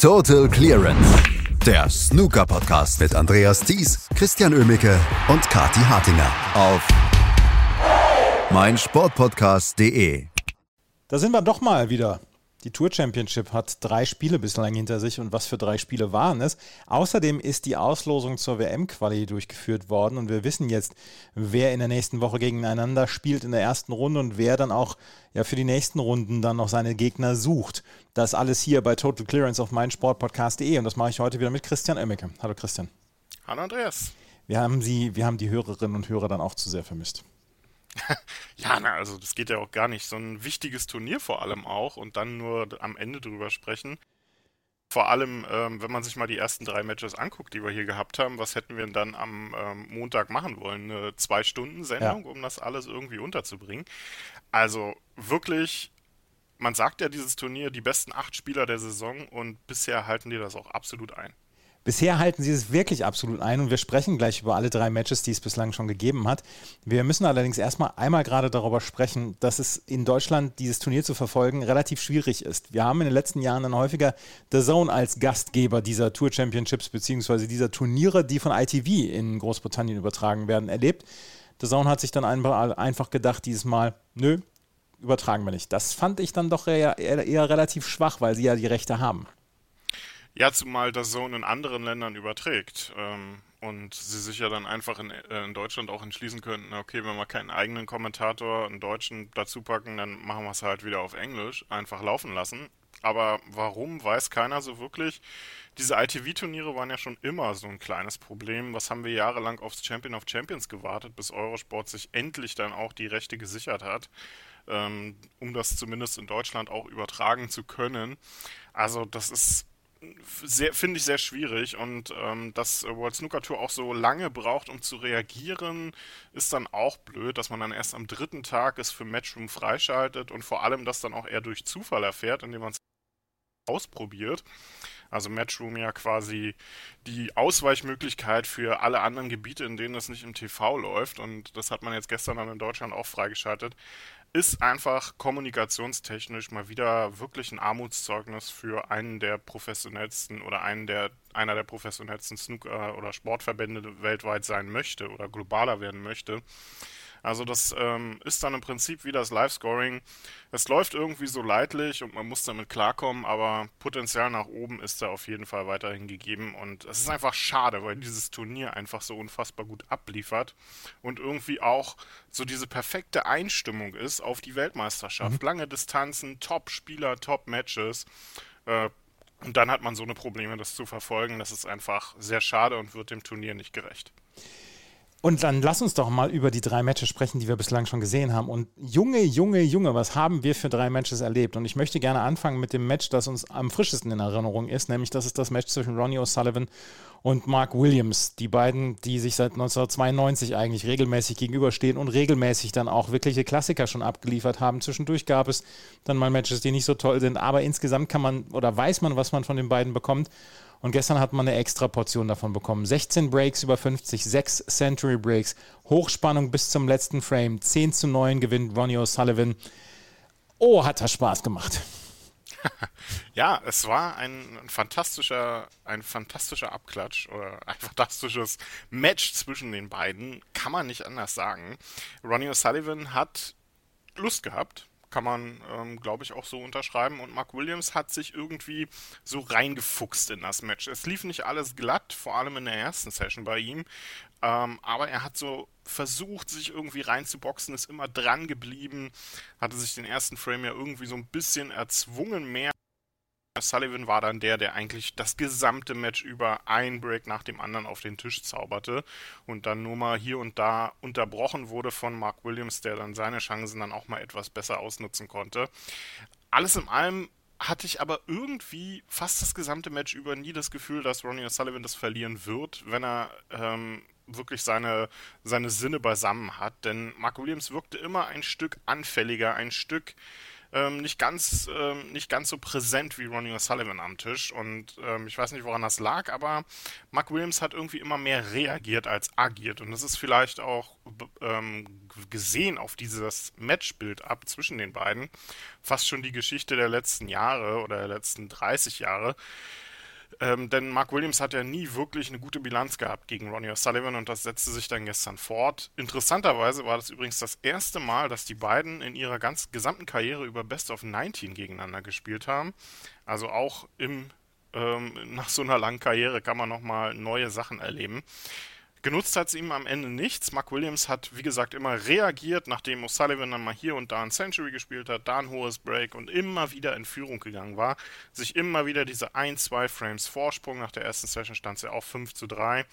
Total Clearance. Der Snooker-Podcast mit Andreas Thies, Christian Ömicke und Kati Hartinger auf meinsportpodcast.de. Da sind wir doch mal wieder. Die Tour Championship hat drei Spiele bislang hinter sich und was für drei Spiele waren es? Außerdem ist die Auslosung zur WM-Quali durchgeführt worden und wir wissen jetzt, wer in der nächsten Woche gegeneinander spielt in der ersten Runde und wer dann auch ja, für die nächsten Runden dann noch seine Gegner sucht. Das alles hier bei Total Clearance auf meinsportpodcast.de und das mache ich heute wieder mit Christian Emmecke. Hallo Christian. Hallo Andreas. Wir haben Sie, wir haben die Hörerinnen und Hörer dann auch zu sehr vermisst. ja, na, also das geht ja auch gar nicht. So ein wichtiges Turnier vor allem auch und dann nur am Ende drüber sprechen. Vor allem, ähm, wenn man sich mal die ersten drei Matches anguckt, die wir hier gehabt haben, was hätten wir denn dann am ähm, Montag machen wollen? Eine Zwei-Stunden-Sendung, ja. um das alles irgendwie unterzubringen. Also wirklich, man sagt ja dieses Turnier die besten acht Spieler der Saison und bisher halten die das auch absolut ein. Bisher halten sie es wirklich absolut ein und wir sprechen gleich über alle drei Matches, die es bislang schon gegeben hat. Wir müssen allerdings erstmal einmal gerade darüber sprechen, dass es in Deutschland dieses Turnier zu verfolgen relativ schwierig ist. Wir haben in den letzten Jahren dann häufiger The Zone als Gastgeber dieser Tour Championships bzw. dieser Turniere, die von ITV in Großbritannien übertragen werden, erlebt. The Zone hat sich dann einfach gedacht, dieses Mal, nö, übertragen wir nicht. Das fand ich dann doch eher, eher, eher relativ schwach, weil sie ja die Rechte haben. Ja, zumal das so in anderen Ländern überträgt. Ähm, und sie sich ja dann einfach in, äh, in, Deutschland auch entschließen könnten, okay, wenn wir keinen eigenen Kommentator, einen Deutschen dazu packen, dann machen wir es halt wieder auf Englisch, einfach laufen lassen. Aber warum, weiß keiner so wirklich. Diese ITV-Turniere waren ja schon immer so ein kleines Problem. Was haben wir jahrelang aufs Champion of Champions gewartet, bis Eurosport sich endlich dann auch die Rechte gesichert hat, ähm, um das zumindest in Deutschland auch übertragen zu können. Also das ist finde ich sehr schwierig und ähm, dass World Snooker Tour auch so lange braucht, um zu reagieren, ist dann auch blöd, dass man dann erst am dritten Tag es für Matchroom freischaltet und vor allem das dann auch eher durch Zufall erfährt, indem man es ausprobiert. Also Matchroom ja quasi die Ausweichmöglichkeit für alle anderen Gebiete, in denen es nicht im TV läuft. Und das hat man jetzt gestern dann in Deutschland auch freigeschaltet ist einfach kommunikationstechnisch mal wieder wirklich ein Armutszeugnis für einen der professionellsten oder einen der, einer der professionellsten Snooker- oder Sportverbände weltweit sein möchte oder globaler werden möchte. Also das ähm, ist dann im Prinzip wie das Live-Scoring. Es läuft irgendwie so leidlich und man muss damit klarkommen, aber Potenzial nach oben ist da auf jeden Fall weiterhin gegeben und es ist einfach schade, weil dieses Turnier einfach so unfassbar gut abliefert und irgendwie auch so diese perfekte Einstimmung ist auf die Weltmeisterschaft. Mhm. Lange Distanzen, Top-Spieler, Top-Matches. Äh, und dann hat man so eine Probleme, das zu verfolgen. Das ist einfach sehr schade und wird dem Turnier nicht gerecht. Und dann lass uns doch mal über die drei Matches sprechen, die wir bislang schon gesehen haben. Und Junge, Junge, Junge, was haben wir für drei Matches erlebt? Und ich möchte gerne anfangen mit dem Match, das uns am frischesten in Erinnerung ist, nämlich das ist das Match zwischen Ronnie O'Sullivan und Mark Williams. Die beiden, die sich seit 1992 eigentlich regelmäßig gegenüberstehen und regelmäßig dann auch wirkliche Klassiker schon abgeliefert haben. Zwischendurch gab es dann mal Matches, die nicht so toll sind, aber insgesamt kann man oder weiß man, was man von den beiden bekommt. Und gestern hat man eine extra Portion davon bekommen. 16 Breaks über 50, 6 Century Breaks, Hochspannung bis zum letzten Frame. 10 zu 9 gewinnt Ronnie O'Sullivan. Oh, hat das Spaß gemacht. ja, es war ein, ein, fantastischer, ein fantastischer Abklatsch oder ein fantastisches Match zwischen den beiden. Kann man nicht anders sagen. Ronnie O'Sullivan hat Lust gehabt, kann man, ähm, glaube ich, auch so unterschreiben. Und Mark Williams hat sich irgendwie so reingefuchst in das Match. Es lief nicht alles glatt, vor allem in der ersten Session bei ihm. Ähm, aber er hat so versucht, sich irgendwie reinzuboxen, ist immer dran geblieben, hatte sich den ersten Frame ja irgendwie so ein bisschen erzwungen, mehr Sullivan war dann der, der eigentlich das gesamte Match über ein Break nach dem anderen auf den Tisch zauberte und dann nur mal hier und da unterbrochen wurde von Mark Williams, der dann seine Chancen dann auch mal etwas besser ausnutzen konnte. Alles in allem hatte ich aber irgendwie fast das gesamte Match über nie das Gefühl, dass Ronnie O'Sullivan das verlieren wird, wenn er ähm, wirklich seine, seine Sinne beisammen hat. Denn Mark Williams wirkte immer ein Stück anfälliger, ein Stück ähm, nicht ganz ähm, nicht ganz so präsent wie Ronnie O'Sullivan am Tisch. Und ähm, ich weiß nicht, woran das lag, aber Mark Williams hat irgendwie immer mehr reagiert als agiert. Und das ist vielleicht auch ähm, gesehen auf dieses Matchbild ab zwischen den beiden. Fast schon die Geschichte der letzten Jahre oder der letzten 30 Jahre Ähm, denn Mark Williams hat ja nie wirklich eine gute Bilanz gehabt gegen Ronnie O'Sullivan und das setzte sich dann gestern fort. Interessanterweise war das übrigens das erste Mal, dass die beiden in ihrer ganz gesamten Karriere über Best of 19 gegeneinander gespielt haben. Also auch im, ähm, nach so einer langen Karriere kann man nochmal neue Sachen erleben. Genutzt hat es ihm am Ende nichts. Mark Williams hat, wie gesagt, immer reagiert, nachdem O'Sullivan dann mal hier und da ein Century gespielt hat, da ein hohes Break und immer wieder in Führung gegangen war. Sich immer wieder diese 1, 2 Frames Vorsprung. Nach der ersten Session stand es ja auch 5 zu 3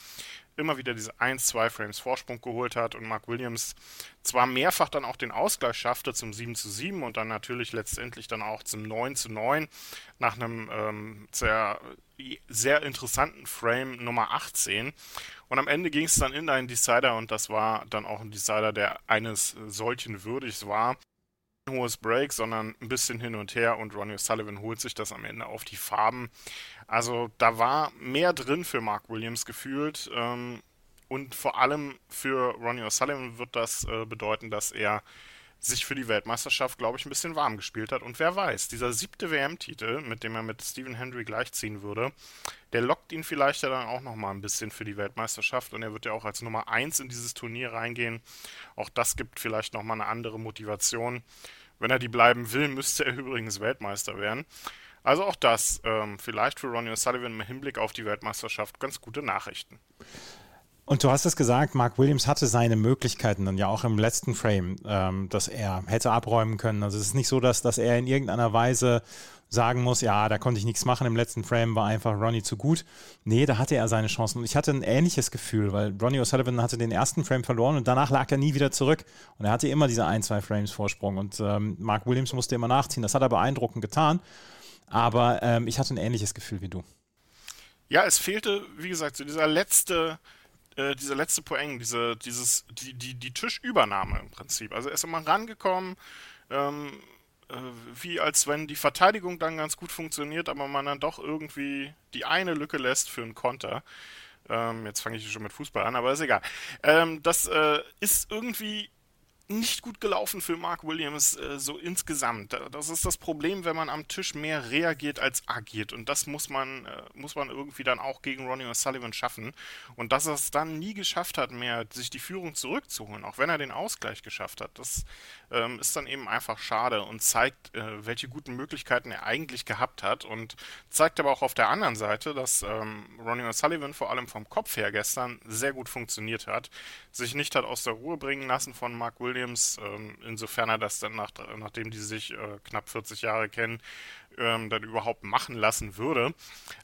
immer wieder diese 1, 2 Frames Vorsprung geholt hat und Mark Williams zwar mehrfach dann auch den Ausgleich schaffte zum 7 zu 7 und dann natürlich letztendlich dann auch zum 9 zu 9 nach einem ähm, sehr, sehr interessanten Frame Nummer 18. Und am Ende ging es dann in einen Decider und das war dann auch ein Decider, der eines solchen würdig war hohes Break, sondern ein bisschen hin und her und Ronnie O'Sullivan holt sich das am Ende auf die Farben. Also da war mehr drin für Mark Williams gefühlt ähm, und vor allem für Ronnie O'Sullivan wird das äh, bedeuten, dass er sich für die Weltmeisterschaft, glaube ich, ein bisschen warm gespielt hat. Und wer weiß, dieser siebte WM-Titel, mit dem er mit Stephen Hendry gleichziehen würde, der lockt ihn vielleicht ja dann auch nochmal ein bisschen für die Weltmeisterschaft und er wird ja auch als Nummer 1 in dieses Turnier reingehen. Auch das gibt vielleicht nochmal eine andere Motivation. Wenn er die bleiben will, müsste er übrigens Weltmeister werden. Also auch das, ähm, vielleicht für Ronnie O'Sullivan im Hinblick auf die Weltmeisterschaft ganz gute Nachrichten. Und du hast es gesagt, Mark Williams hatte seine Möglichkeiten dann ja auch im letzten Frame, ähm, dass er hätte abräumen können. Also es ist nicht so, dass, dass er in irgendeiner Weise sagen muss, ja, da konnte ich nichts machen, im letzten Frame war einfach Ronnie zu gut. Nee, da hatte er seine Chancen. Und ich hatte ein ähnliches Gefühl, weil Ronnie O'Sullivan hatte den ersten Frame verloren und danach lag er nie wieder zurück. Und er hatte immer diese ein, zwei Frames Vorsprung. Und ähm, Mark Williams musste immer nachziehen. Das hat er beeindruckend getan. Aber ähm, ich hatte ein ähnliches Gefühl wie du. Ja, es fehlte, wie gesagt, so dieser letzte äh, dieser letzte Poeng, diese, dieses, die, die, die Tischübernahme im Prinzip. Also er ist immer rangekommen, ähm, äh, wie als wenn die Verteidigung dann ganz gut funktioniert, aber man dann doch irgendwie die eine Lücke lässt für einen Konter. Ähm, jetzt fange ich schon mit Fußball an, aber ist egal. Ähm, das äh, ist irgendwie nicht gut gelaufen für Mark Williams äh, so insgesamt. Das ist das Problem, wenn man am Tisch mehr reagiert als agiert. Und das muss man, äh, muss man irgendwie dann auch gegen Ronnie O'Sullivan schaffen. Und dass er es dann nie geschafft hat, mehr sich die Führung zurückzuholen, auch wenn er den Ausgleich geschafft hat, das ähm, ist dann eben einfach schade und zeigt, äh, welche guten Möglichkeiten er eigentlich gehabt hat. Und zeigt aber auch auf der anderen Seite, dass ähm, Ronnie O'Sullivan vor allem vom Kopf her gestern sehr gut funktioniert hat, sich nicht hat aus der Ruhe bringen lassen von Mark Williams Williams, ähm, insofern er das dann, nach, nachdem die sich äh, knapp 40 Jahre kennen, ähm, dann überhaupt machen lassen würde.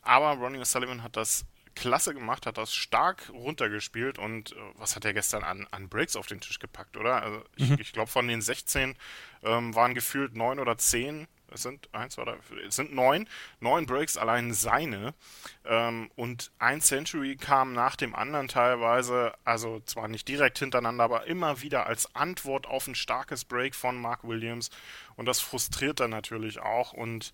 Aber Ronnie O'Sullivan hat das klasse gemacht, hat das stark runtergespielt und äh, was hat er gestern an, an Breaks auf den Tisch gepackt, oder? Also ich, mhm. ich glaube, von den 16 ähm, waren gefühlt 9 oder 10 es sind eins, zwei, es sind neun, neun Breaks allein seine. Ähm, und ein Century kam nach dem anderen teilweise, also zwar nicht direkt hintereinander, aber immer wieder als Antwort auf ein starkes Break von Mark Williams. Und das frustriert dann natürlich auch. Und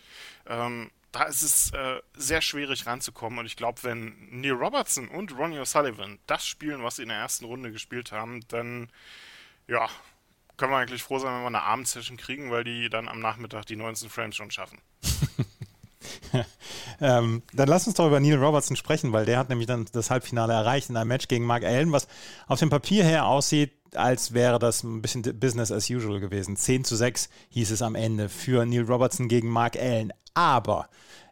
ähm, da ist es äh, sehr schwierig ranzukommen. Und ich glaube, wenn Neil Robertson und Ronnie O'Sullivan das spielen, was sie in der ersten Runde gespielt haben, dann ja, können wir eigentlich froh sein, wenn wir eine Abendsession kriegen, weil die dann am Nachmittag die 19 Frames schon schaffen. ähm, dann lass uns doch über Neil Robertson sprechen, weil der hat nämlich dann das Halbfinale erreicht in einem Match gegen Mark Allen, was auf dem Papier her aussieht, als wäre das ein bisschen Business as usual gewesen. 10 zu 6 hieß es am Ende für Neil Robertson gegen Mark Allen. Aber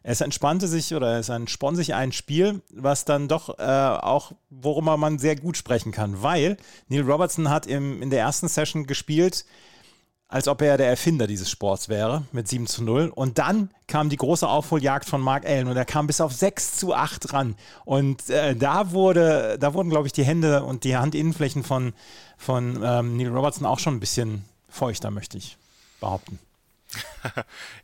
es entspannte sich oder es entspann sich ein Spiel, was dann doch äh, auch, worüber man sehr gut sprechen kann, weil Neil Robertson hat im, in der ersten Session gespielt, als ob er der Erfinder dieses Sports wäre, mit 7 zu 0. Und dann kam die große Aufholjagd von Mark Allen und er kam bis auf 6 zu 8 ran. Und äh, da wurde, da wurden, glaube ich, die Hände und die Handinnenflächen von, von ähm, Neil Robertson auch schon ein bisschen feuchter, möchte ich behaupten.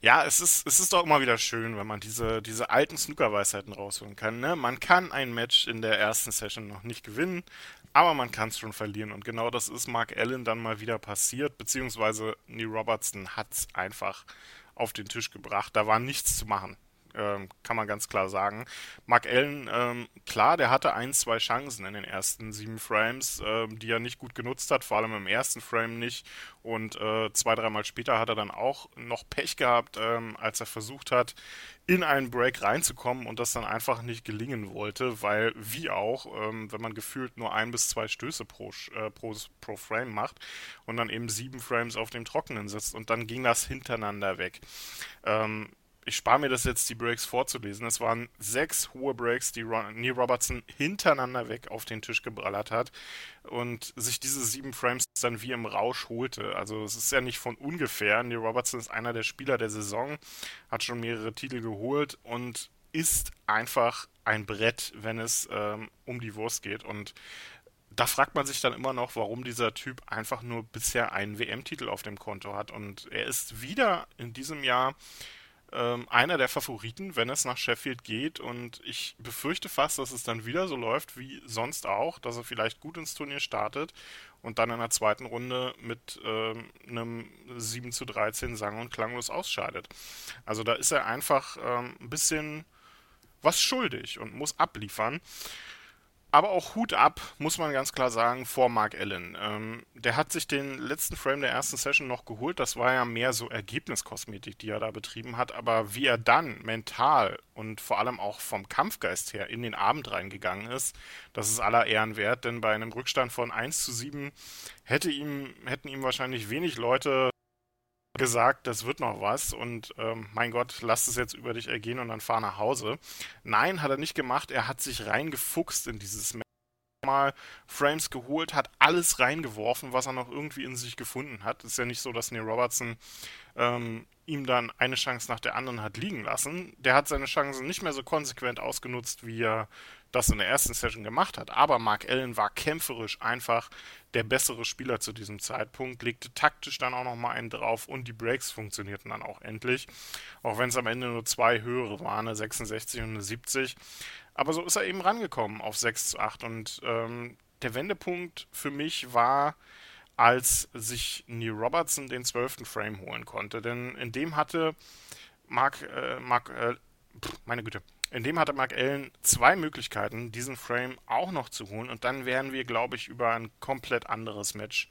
Ja, es ist, es ist doch immer wieder schön, wenn man diese, diese alten Snooker-Weisheiten rausholen kann. Ne? Man kann ein Match in der ersten Session noch nicht gewinnen, aber man kann es schon verlieren. Und genau das ist Mark Allen dann mal wieder passiert, beziehungsweise Neil Robertson hat es einfach auf den Tisch gebracht. Da war nichts zu machen. Ähm, kann man ganz klar sagen. Mark Allen, ähm, klar, der hatte ein, zwei Chancen in den ersten sieben Frames, ähm, die er nicht gut genutzt hat, vor allem im ersten Frame nicht. Und äh, zwei, dreimal später hat er dann auch noch Pech gehabt, ähm, als er versucht hat, in einen Break reinzukommen und das dann einfach nicht gelingen wollte, weil wie auch, ähm, wenn man gefühlt nur ein bis zwei Stöße pro, äh, pro, pro Frame macht und dann eben sieben Frames auf dem Trockenen sitzt und dann ging das hintereinander weg. Ähm, ich spare mir das jetzt, die Breaks vorzulesen. Es waren sechs hohe Breaks, die Ron Neil Robertson hintereinander weg auf den Tisch gebrallert hat und sich diese sieben Frames dann wie im Rausch holte. Also es ist ja nicht von ungefähr. Neil Robertson ist einer der Spieler der Saison, hat schon mehrere Titel geholt und ist einfach ein Brett, wenn es ähm, um die Wurst geht. Und da fragt man sich dann immer noch, warum dieser Typ einfach nur bisher einen WM-Titel auf dem Konto hat. Und er ist wieder in diesem Jahr einer der Favoriten, wenn es nach Sheffield geht. Und ich befürchte fast, dass es dann wieder so läuft wie sonst auch, dass er vielleicht gut ins Turnier startet und dann in der zweiten Runde mit ähm, einem 7 zu 13 sang- und klanglos ausscheidet. Also da ist er einfach ähm, ein bisschen was schuldig und muss abliefern. Aber auch Hut ab, muss man ganz klar sagen, vor Mark Allen. Ähm, der hat sich den letzten Frame der ersten Session noch geholt. Das war ja mehr so Ergebniskosmetik, die er da betrieben hat. Aber wie er dann mental und vor allem auch vom Kampfgeist her in den Abend reingegangen ist, das ist aller Ehren wert. Denn bei einem Rückstand von 1 zu 7 hätte ihm, hätten ihm wahrscheinlich wenig Leute gesagt, das wird noch was und ähm, mein Gott, lass es jetzt über dich ergehen und dann fahr nach Hause. Nein, hat er nicht gemacht. Er hat sich reingefuchst in dieses Match. Mal Frames geholt, hat alles reingeworfen, was er noch irgendwie in sich gefunden hat. Ist ja nicht so, dass Neil Robertson ähm, ihm dann eine Chance nach der anderen hat liegen lassen. Der hat seine Chancen nicht mehr so konsequent ausgenutzt, wie er das in der ersten Session gemacht hat. Aber Mark Allen war kämpferisch einfach der bessere Spieler zu diesem Zeitpunkt, legte taktisch dann auch nochmal einen drauf und die Breaks funktionierten dann auch endlich. Auch wenn es am Ende nur zwei höhere waren, eine 66 und eine 70. Aber so ist er eben rangekommen auf 6 zu 8. Und ähm, der Wendepunkt für mich war, als sich Neil Robertson den 12. Frame holen konnte. Denn in dem hatte Mark, äh, Mark äh, meine Güte, in dem hatte Mark Allen zwei Möglichkeiten, diesen Frame auch noch zu holen. Und dann wären wir, glaube ich, über ein komplett anderes Match,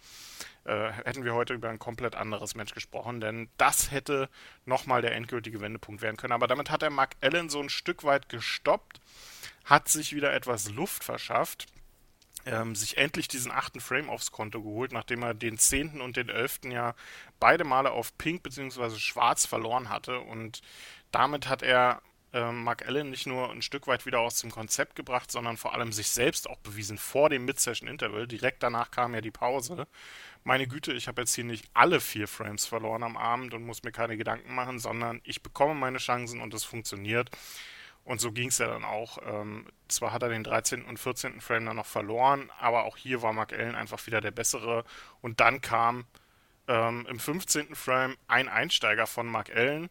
äh, hätten wir heute über ein komplett anderes Match gesprochen. Denn das hätte nochmal der endgültige Wendepunkt werden können. Aber damit hat er Mark Allen so ein Stück weit gestoppt, hat sich wieder etwas Luft verschafft. Ähm, sich endlich diesen achten Frame aufs Konto geholt, nachdem er den zehnten und den elften ja beide Male auf Pink bzw. Schwarz verloren hatte. Und damit hat er Mark Allen nicht nur ein Stück weit wieder aus dem Konzept gebracht, sondern vor allem sich selbst auch bewiesen vor dem Mid-Session-Interval. Direkt danach kam ja die Pause. Meine Güte, ich habe jetzt hier nicht alle vier Frames verloren am Abend und muss mir keine Gedanken machen, sondern ich bekomme meine Chancen und es funktioniert. Und so ging es ja dann auch. Ähm, zwar hat er den 13. und 14. Frame dann noch verloren, aber auch hier war Mark Allen einfach wieder der bessere. Und dann kam ähm, im 15. Frame ein Einsteiger von Mark Allen.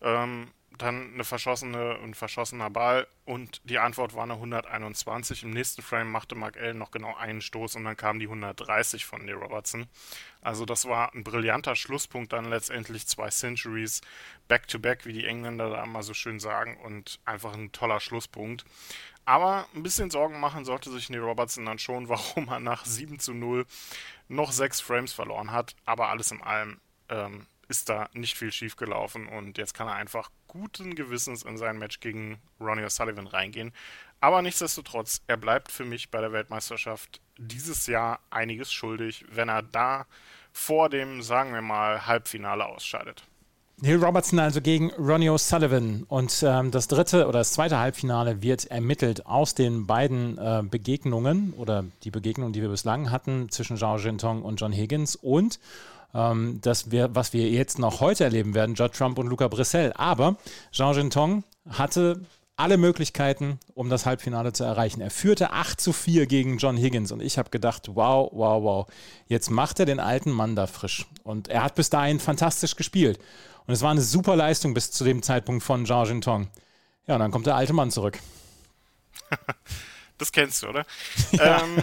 Ähm, dann eine verschossene, ein verschossener Ball und die Antwort war eine 121. Im nächsten Frame machte Mark Allen noch genau einen Stoß und dann kam die 130 von Neil Robertson. Also das war ein brillanter Schlusspunkt, dann letztendlich zwei Centuries back-to-back, -back, wie die Engländer da immer so schön sagen und einfach ein toller Schlusspunkt. Aber ein bisschen Sorgen machen sollte sich Neil Robertson dann schon, warum er nach 7 zu 0 noch sechs Frames verloren hat. Aber alles in allem ähm, ist da nicht viel schief gelaufen und jetzt kann er einfach guten Gewissens in sein Match gegen Ronnie O'Sullivan reingehen. Aber nichtsdestotrotz, er bleibt für mich bei der Weltmeisterschaft dieses Jahr einiges schuldig, wenn er da vor dem, sagen wir mal, Halbfinale ausscheidet. Neil Robertson also gegen Ronnie O'Sullivan. Und ähm, das dritte oder das zweite Halbfinale wird ermittelt aus den beiden äh, Begegnungen oder die Begegnung, die wir bislang hatten zwischen Zhao Jintong und John Higgins und ähm, das wir, was wir jetzt noch heute erleben werden, Judd Trump und Luca Brissell. Aber Jean Gintong hatte alle Möglichkeiten, um das Halbfinale zu erreichen. Er führte 8 zu 4 gegen John Higgins und ich habe gedacht, wow, wow, wow, jetzt macht er den alten Mann da frisch. Und er hat bis dahin fantastisch gespielt. Und es war eine super Leistung bis zu dem Zeitpunkt von Jean Gintong. Ja, und dann kommt der alte Mann zurück. Das kennst du, oder? Ja. Ähm,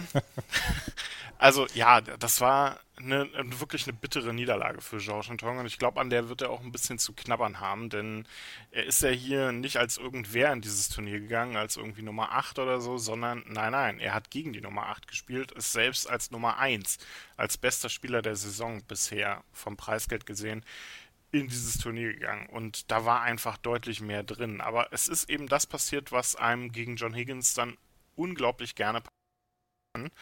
Also ja, das war eine, wirklich eine bittere Niederlage für Zhao Shintong und ich glaube, an der wird er auch ein bisschen zu knabbern haben, denn er ist ja hier nicht als irgendwer in dieses Turnier gegangen, als irgendwie Nummer 8 oder so, sondern nein, nein, er hat gegen die Nummer 8 gespielt, ist selbst als Nummer 1, als bester Spieler der Saison bisher vom Preisgeld gesehen, in dieses Turnier gegangen und da war einfach deutlich mehr drin. Aber es ist eben das passiert, was einem gegen John Higgins dann unglaublich gerne passiert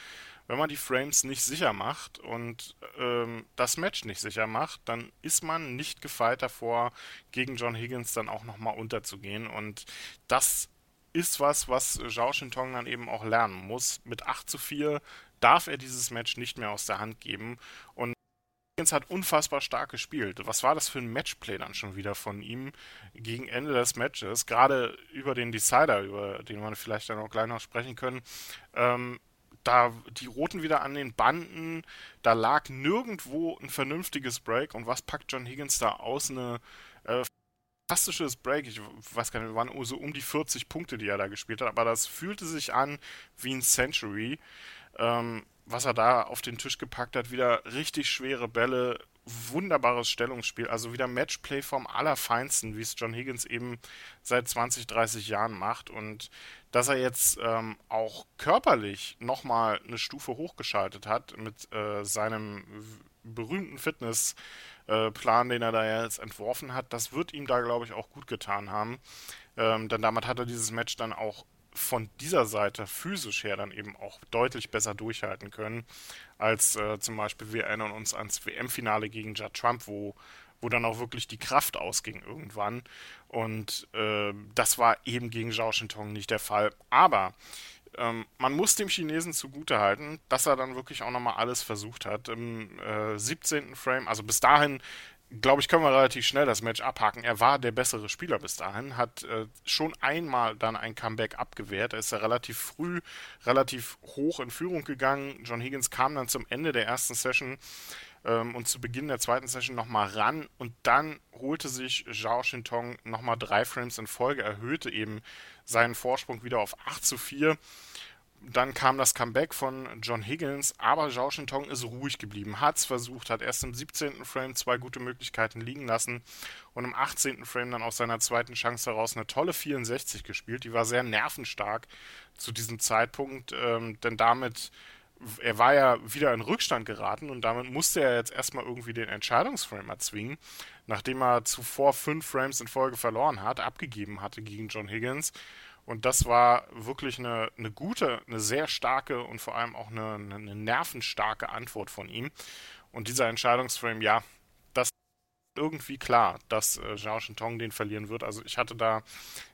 wenn man die Frames nicht sicher macht und ähm, das Match nicht sicher macht, dann ist man nicht gefeit davor, gegen John Higgins dann auch nochmal unterzugehen. Und das ist was, was Zhao Shintong dann eben auch lernen muss. Mit 8 zu 4 darf er dieses Match nicht mehr aus der Hand geben. Und Higgins hat unfassbar stark gespielt. Was war das für ein Matchplay dann schon wieder von ihm gegen Ende des Matches? Gerade über den Decider, über den wir vielleicht dann auch gleich noch sprechen können. Ähm, da die Roten wieder an den Banden, da lag nirgendwo ein vernünftiges Break und was packt John Higgins da aus? Eine äh, fantastisches Break, ich weiß gar nicht, waren so um die 40 Punkte, die er da gespielt hat, aber das fühlte sich an wie ein Century. Ähm, was er da auf den Tisch gepackt hat, wieder richtig schwere Bälle, wunderbares Stellungsspiel, also wieder Matchplay vom Allerfeinsten, wie es John Higgins eben seit 20, 30 Jahren macht und dass er jetzt ähm, auch körperlich nochmal eine Stufe hochgeschaltet hat mit äh, seinem berühmten Fitnessplan, äh, den er da jetzt entworfen hat, das wird ihm da, glaube ich, auch gut getan haben. Ähm, denn damit hat er dieses Match dann auch von dieser Seite physisch her dann eben auch deutlich besser durchhalten können, als äh, zum Beispiel wir erinnern uns ans WM-Finale gegen Judd Trump, wo wo dann auch wirklich die Kraft ausging irgendwann. Und äh, das war eben gegen Zhao Shintong nicht der Fall. Aber ähm, man muss dem Chinesen zugutehalten, dass er dann wirklich auch nochmal alles versucht hat. Im äh, 17. Frame, also bis dahin glaube ich, können wir relativ schnell das Match abhaken. Er war der bessere Spieler bis dahin, hat äh, schon einmal dann ein Comeback abgewehrt. Er ist ja relativ früh, relativ hoch in Führung gegangen. John Higgins kam dann zum Ende der ersten Session ähm, und zu Beginn der zweiten Session nochmal ran und dann holte sich Zhao Shintong nochmal drei Frames in Folge, erhöhte eben seinen Vorsprung wieder auf 8 zu 4. Dann kam das Comeback von John Higgins, aber Zhao Shintong ist ruhig geblieben, hat es versucht, hat erst im 17. Frame zwei gute Möglichkeiten liegen lassen und im 18. Frame dann aus seiner zweiten Chance heraus eine tolle 64 gespielt. Die war sehr nervenstark zu diesem Zeitpunkt, ähm, denn damit er war ja wieder in Rückstand geraten und damit musste er jetzt erstmal irgendwie den Entscheidungsframe erzwingen, nachdem er zuvor fünf Frames in Folge verloren hat, abgegeben hatte gegen John Higgins. Und das war wirklich eine, eine gute, eine sehr starke und vor allem auch eine, eine nervenstarke Antwort von ihm. Und dieser Entscheidungsframe, ja, irgendwie klar, dass äh, Zhao Shintong den verlieren wird. Also ich hatte da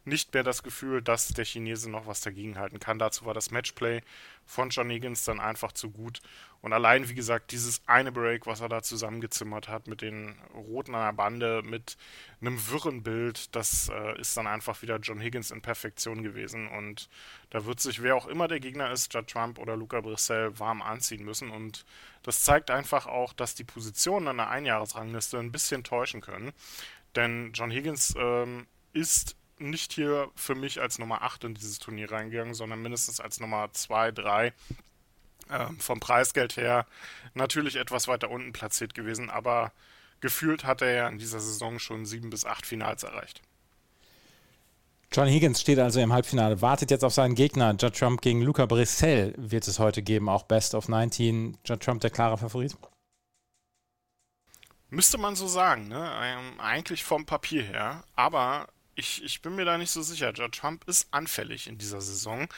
nicht mehr das Gefühl, dass der Chinese noch was dagegen halten kann. Dazu war das Matchplay von John Higgins dann einfach zu gut. Und allein, wie gesagt, dieses eine Break, was er da zusammengezimmert hat mit den Roten an der Bande, mit einem wirren Bild, das äh, ist dann einfach wieder John Higgins in Perfektion gewesen. Und da wird sich, wer auch immer der Gegner ist, Judd Trump oder Luca Brissell, warm anziehen müssen. Und das zeigt einfach auch, dass die Positionen an der Einjahresrangliste ein bisschen täuschen können. Denn John Higgins ähm, ist nicht hier für mich als Nummer 8 in dieses Turnier reingegangen, sondern mindestens als Nummer 2, 3 äh, vom Preisgeld her natürlich etwas weiter unten platziert gewesen, aber gefühlt hat er ja in dieser Saison schon sieben bis acht Finals erreicht. John Higgins steht also im Halbfinale, wartet jetzt auf seinen Gegner. Judd Trump gegen Luca Brissell wird es heute geben, auch Best of 19. Judd Trump der klare Favorit? Müsste man so sagen, ne? Ähm, eigentlich vom Papier her. Aber ich, ich bin mir da nicht so sicher. Judge Trump ist anfällig in dieser Saison.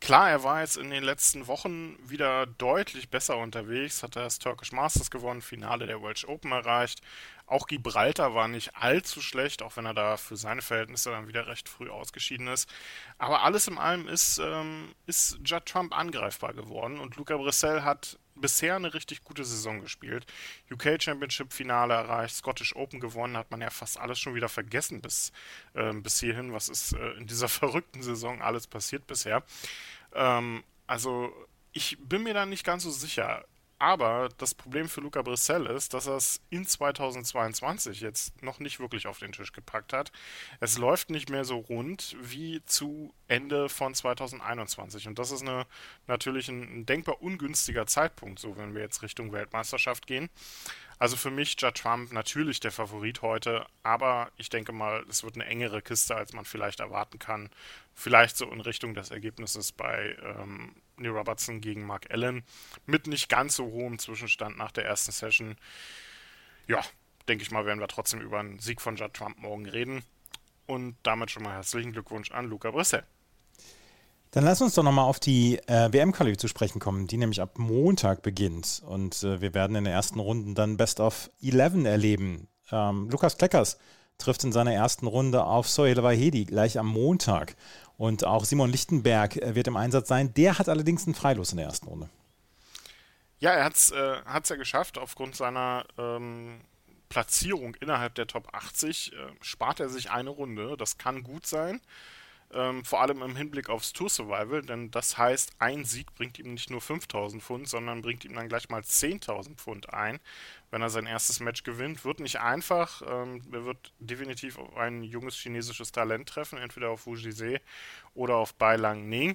Klar, er war jetzt in den letzten Wochen wieder deutlich besser unterwegs, hat das Turkish Masters gewonnen, Finale der Welsh Open erreicht. Auch Gibraltar war nicht allzu schlecht, auch wenn er da für seine Verhältnisse dann wieder recht früh ausgeschieden ist. Aber alles in allem ist, ähm, ist Judd Trump angreifbar geworden und Luca Brissell hat bisher eine richtig gute Saison gespielt. UK Championship Finale erreicht, Scottish Open gewonnen, hat man ja fast alles schon wieder vergessen bis, äh, bis hierhin. Was ist äh, in dieser verrückten Saison alles passiert bisher? Ähm, also ich bin mir da nicht ganz so sicher. Aber das Problem für Luca Brissell ist, dass er es in 2022 jetzt noch nicht wirklich auf den Tisch gepackt hat. Es läuft nicht mehr so rund wie zu Ende von 2021. Und das ist eine, natürlich ein, ein denkbar ungünstiger Zeitpunkt, so wenn wir jetzt Richtung Weltmeisterschaft gehen. Also für mich Judge Trump natürlich der Favorit heute, aber ich denke mal, es wird eine engere Kiste, als man vielleicht erwarten kann. Vielleicht so in Richtung des Ergebnisses bei ähm, Neil Robertson gegen Mark Allen mit nicht ganz so hohem Zwischenstand nach der ersten Session. Ja, denke ich mal, werden wir trotzdem über einen Sieg von Judd Trump morgen reden. Und damit schon mal herzlichen Glückwunsch an Luca Brissell. Dann lass uns doch nochmal auf die äh, WM-Quali zu sprechen kommen, die nämlich ab Montag beginnt. Und äh, wir werden in den ersten Runden dann Best of 11 erleben. Ähm, Lukas Kleckers trifft in seiner ersten Runde auf Sohail Wahedi gleich am Montag. Und auch Simon Lichtenberg äh, wird im Einsatz sein. Der hat allerdings einen Freilos in der ersten Runde. Ja, er hat es äh, ja geschafft. Aufgrund seiner ähm, Platzierung innerhalb der Top 80 äh, spart er sich eine Runde. Das kann gut sein. Ähm, vor allem im Hinblick aufs Tour Survival, denn das heißt, ein Sieg bringt ihm nicht nur 5000 Pfund, sondern bringt ihm dann gleich mal 10.000 Pfund ein, wenn er sein erstes Match gewinnt. Wird nicht einfach, ähm, er wird definitiv auf ein junges chinesisches Talent treffen, entweder auf Wu Jise oder auf Bai Lang Ning.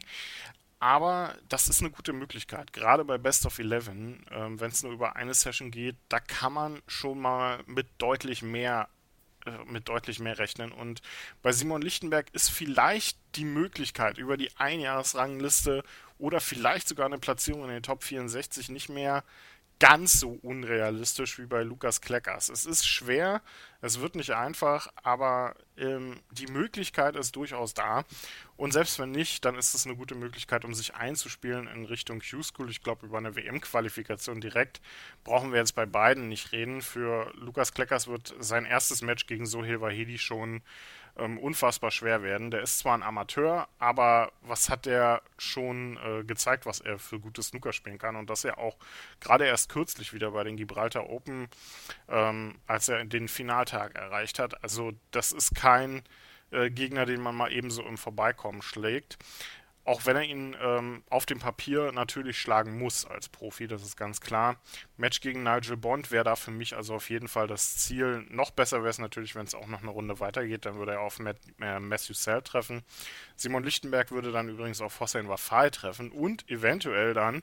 Aber das ist eine gute Möglichkeit, gerade bei Best of Eleven, ähm, wenn es nur über eine Session geht, da kann man schon mal mit deutlich mehr mit deutlich mehr rechnen. Und bei Simon Lichtenberg ist vielleicht die Möglichkeit über die Einjahresrangliste oder vielleicht sogar eine Platzierung in den Top 64 nicht mehr ganz so unrealistisch wie bei Lukas Kleckers. Es ist schwer, es wird nicht einfach, aber ähm, die Möglichkeit ist durchaus da. Und selbst wenn nicht, dann ist es eine gute Möglichkeit, um sich einzuspielen in Richtung Q-School. Ich glaube, über eine WM-Qualifikation direkt brauchen wir jetzt bei beiden nicht reden. Für Lukas Kleckers wird sein erstes Match gegen Sohel Wahedi schon ähm, unfassbar schwer werden. Der ist zwar ein Amateur, aber was hat der schon äh, gezeigt, was er für gutes Snooker spielen kann und das er auch gerade erst kürzlich wieder bei den Gibraltar Open, ähm, als er den Finaltag erreicht hat. Also das ist kein äh, Gegner, den man mal ebenso im Vorbeikommen schlägt auch wenn er ihn ähm, auf dem Papier natürlich schlagen muss als Profi, das ist ganz klar. Match gegen Nigel Bond wäre da für mich also auf jeden Fall das Ziel. Noch besser wäre es natürlich, wenn es auch noch eine Runde weitergeht, dann würde er auf Matt, äh, Matthew Sell treffen. Simon Lichtenberg würde dann übrigens auf Hossein Wafai treffen und eventuell dann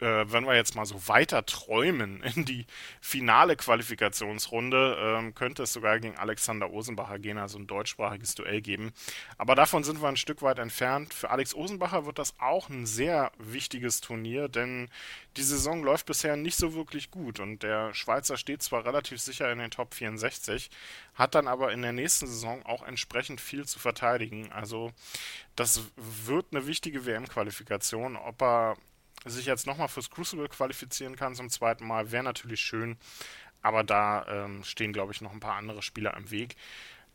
äh, wenn wir jetzt mal so weiter träumen in die finale Qualifikationsrunde, ähm, könnte es sogar gegen Alexander Osenbacher gehen, also ein deutschsprachiges Duell geben. Aber davon sind wir ein Stück weit entfernt. Für Alex Osenbacher wird das auch ein sehr wichtiges Turnier, denn die Saison läuft bisher nicht so wirklich gut und der Schweizer steht zwar relativ sicher in den Top 64, hat dann aber in der nächsten Saison auch entsprechend viel zu verteidigen. Also das wird eine wichtige WM-Qualifikation. Ob er sich jetzt nochmal fürs Crucible qualifizieren kann zum zweiten Mal, wäre natürlich schön. Aber da ähm, stehen, glaube ich, noch ein paar andere Spieler im Weg.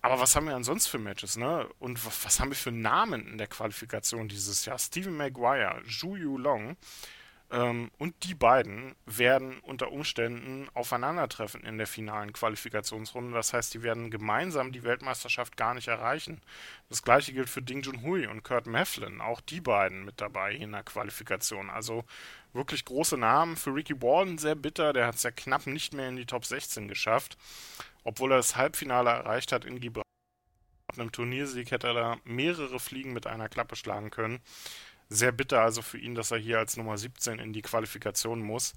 Aber was haben wir sonst für Matches, ne? Und was, was haben wir für Namen in der Qualifikation dieses Jahr? Steven Maguire, Zhu Yu Long, ähm, und die beiden werden unter Umständen aufeinandertreffen in der finalen Qualifikationsrunde. Das heißt, die werden gemeinsam die Weltmeisterschaft gar nicht erreichen. Das gleiche gilt für Ding Junhui und Kurt Mefflin. Auch die beiden mit dabei in der Qualifikation. Also wirklich große Namen. Für Ricky Warden sehr bitter. Der hat es ja knapp nicht mehr in die Top 16 geschafft. Obwohl er das Halbfinale erreicht hat in Gibraltar. Mit einem Turniersieg hätte er da mehrere Fliegen mit einer Klappe schlagen können. Sehr bitter also für ihn, dass er hier als Nummer 17 in die Qualifikation muss.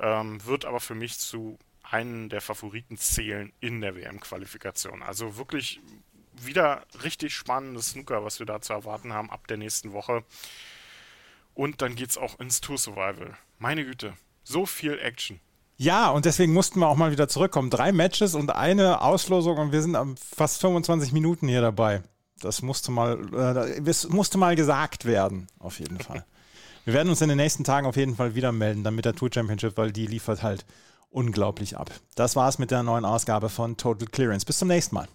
Ähm, wird aber für mich zu einem der Favoriten zählen in der WM-Qualifikation. Also wirklich wieder richtig spannendes Snooker, was wir da zu erwarten haben ab der nächsten Woche. Und dann geht es auch ins Tour Survival. Meine Güte, so viel Action. Ja, und deswegen mussten wir auch mal wieder zurückkommen. Drei Matches und eine Auslosung und wir sind fast 25 Minuten hier dabei. Das musste mal, äh, das musste mal gesagt werden, auf jeden Fall. Wir werden uns in den nächsten Tagen auf jeden Fall wieder melden, dann mit der Tour Championship, weil die liefert halt unglaublich ab. Das war's mit der neuen Ausgabe von Total Clearance. Bis zum nächsten Mal.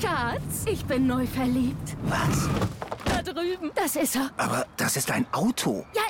Schatz, ich bin neu verliebt. Was? Da drüben. Das ist er. Aber das ist ein Auto. Ja.